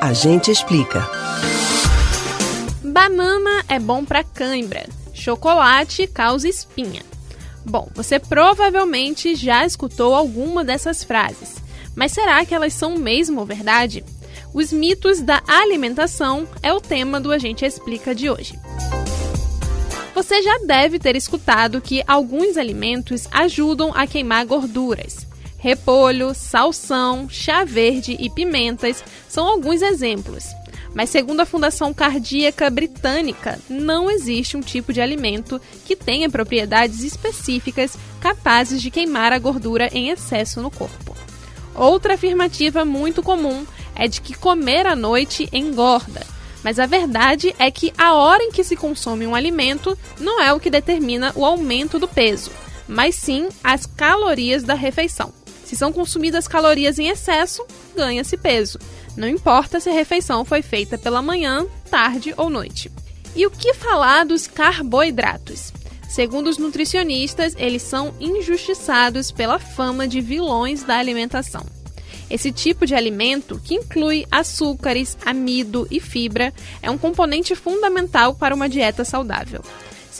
A gente explica. Banana é bom para cãibra. Chocolate causa espinha. Bom, você provavelmente já escutou alguma dessas frases, mas será que elas são mesmo verdade? Os mitos da alimentação é o tema do A Gente Explica de hoje. Você já deve ter escutado que alguns alimentos ajudam a queimar gorduras. Repolho, salsão, chá verde e pimentas são alguns exemplos. Mas, segundo a Fundação Cardíaca Britânica, não existe um tipo de alimento que tenha propriedades específicas capazes de queimar a gordura em excesso no corpo. Outra afirmativa muito comum é de que comer à noite engorda. Mas a verdade é que a hora em que se consome um alimento não é o que determina o aumento do peso, mas sim as calorias da refeição. Se são consumidas calorias em excesso, ganha-se peso. Não importa se a refeição foi feita pela manhã, tarde ou noite. E o que falar dos carboidratos? Segundo os nutricionistas, eles são injustiçados pela fama de vilões da alimentação. Esse tipo de alimento, que inclui açúcares, amido e fibra, é um componente fundamental para uma dieta saudável.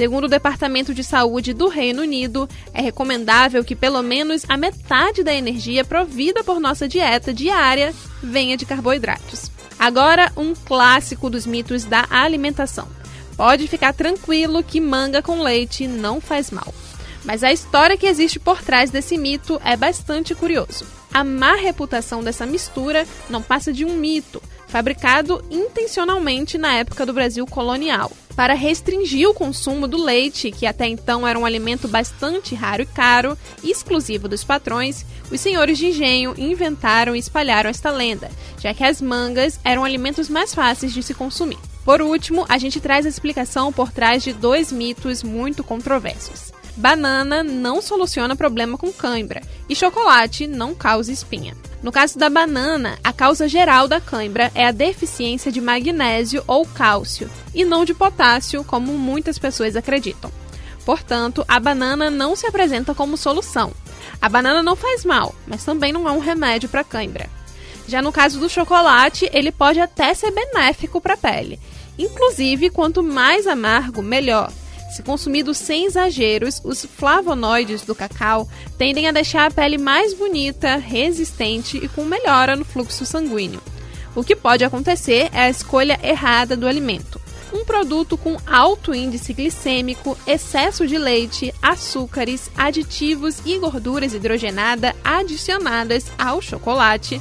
Segundo o Departamento de Saúde do Reino Unido, é recomendável que pelo menos a metade da energia provida por nossa dieta diária venha de carboidratos. Agora, um clássico dos mitos da alimentação. Pode ficar tranquilo que manga com leite não faz mal. Mas a história que existe por trás desse mito é bastante curioso. A má reputação dessa mistura não passa de um mito, fabricado intencionalmente na época do Brasil colonial, para restringir o consumo do leite, que até então era um alimento bastante raro e caro, exclusivo dos patrões. Os senhores de engenho inventaram e espalharam esta lenda, já que as mangas eram alimentos mais fáceis de se consumir. Por último, a gente traz a explicação por trás de dois mitos muito controversos. Banana não soluciona problema com cãibra e chocolate não causa espinha. No caso da banana, a causa geral da cãibra é a deficiência de magnésio ou cálcio, e não de potássio, como muitas pessoas acreditam. Portanto, a banana não se apresenta como solução. A banana não faz mal, mas também não é um remédio para cãibra. Já no caso do chocolate, ele pode até ser benéfico para a pele. Inclusive, quanto mais amargo, melhor. Se consumido sem exageros, os flavonoides do cacau tendem a deixar a pele mais bonita, resistente e com melhora no fluxo sanguíneo. O que pode acontecer é a escolha errada do alimento. Um produto com alto índice glicêmico, excesso de leite, açúcares, aditivos e gorduras hidrogenada adicionadas ao chocolate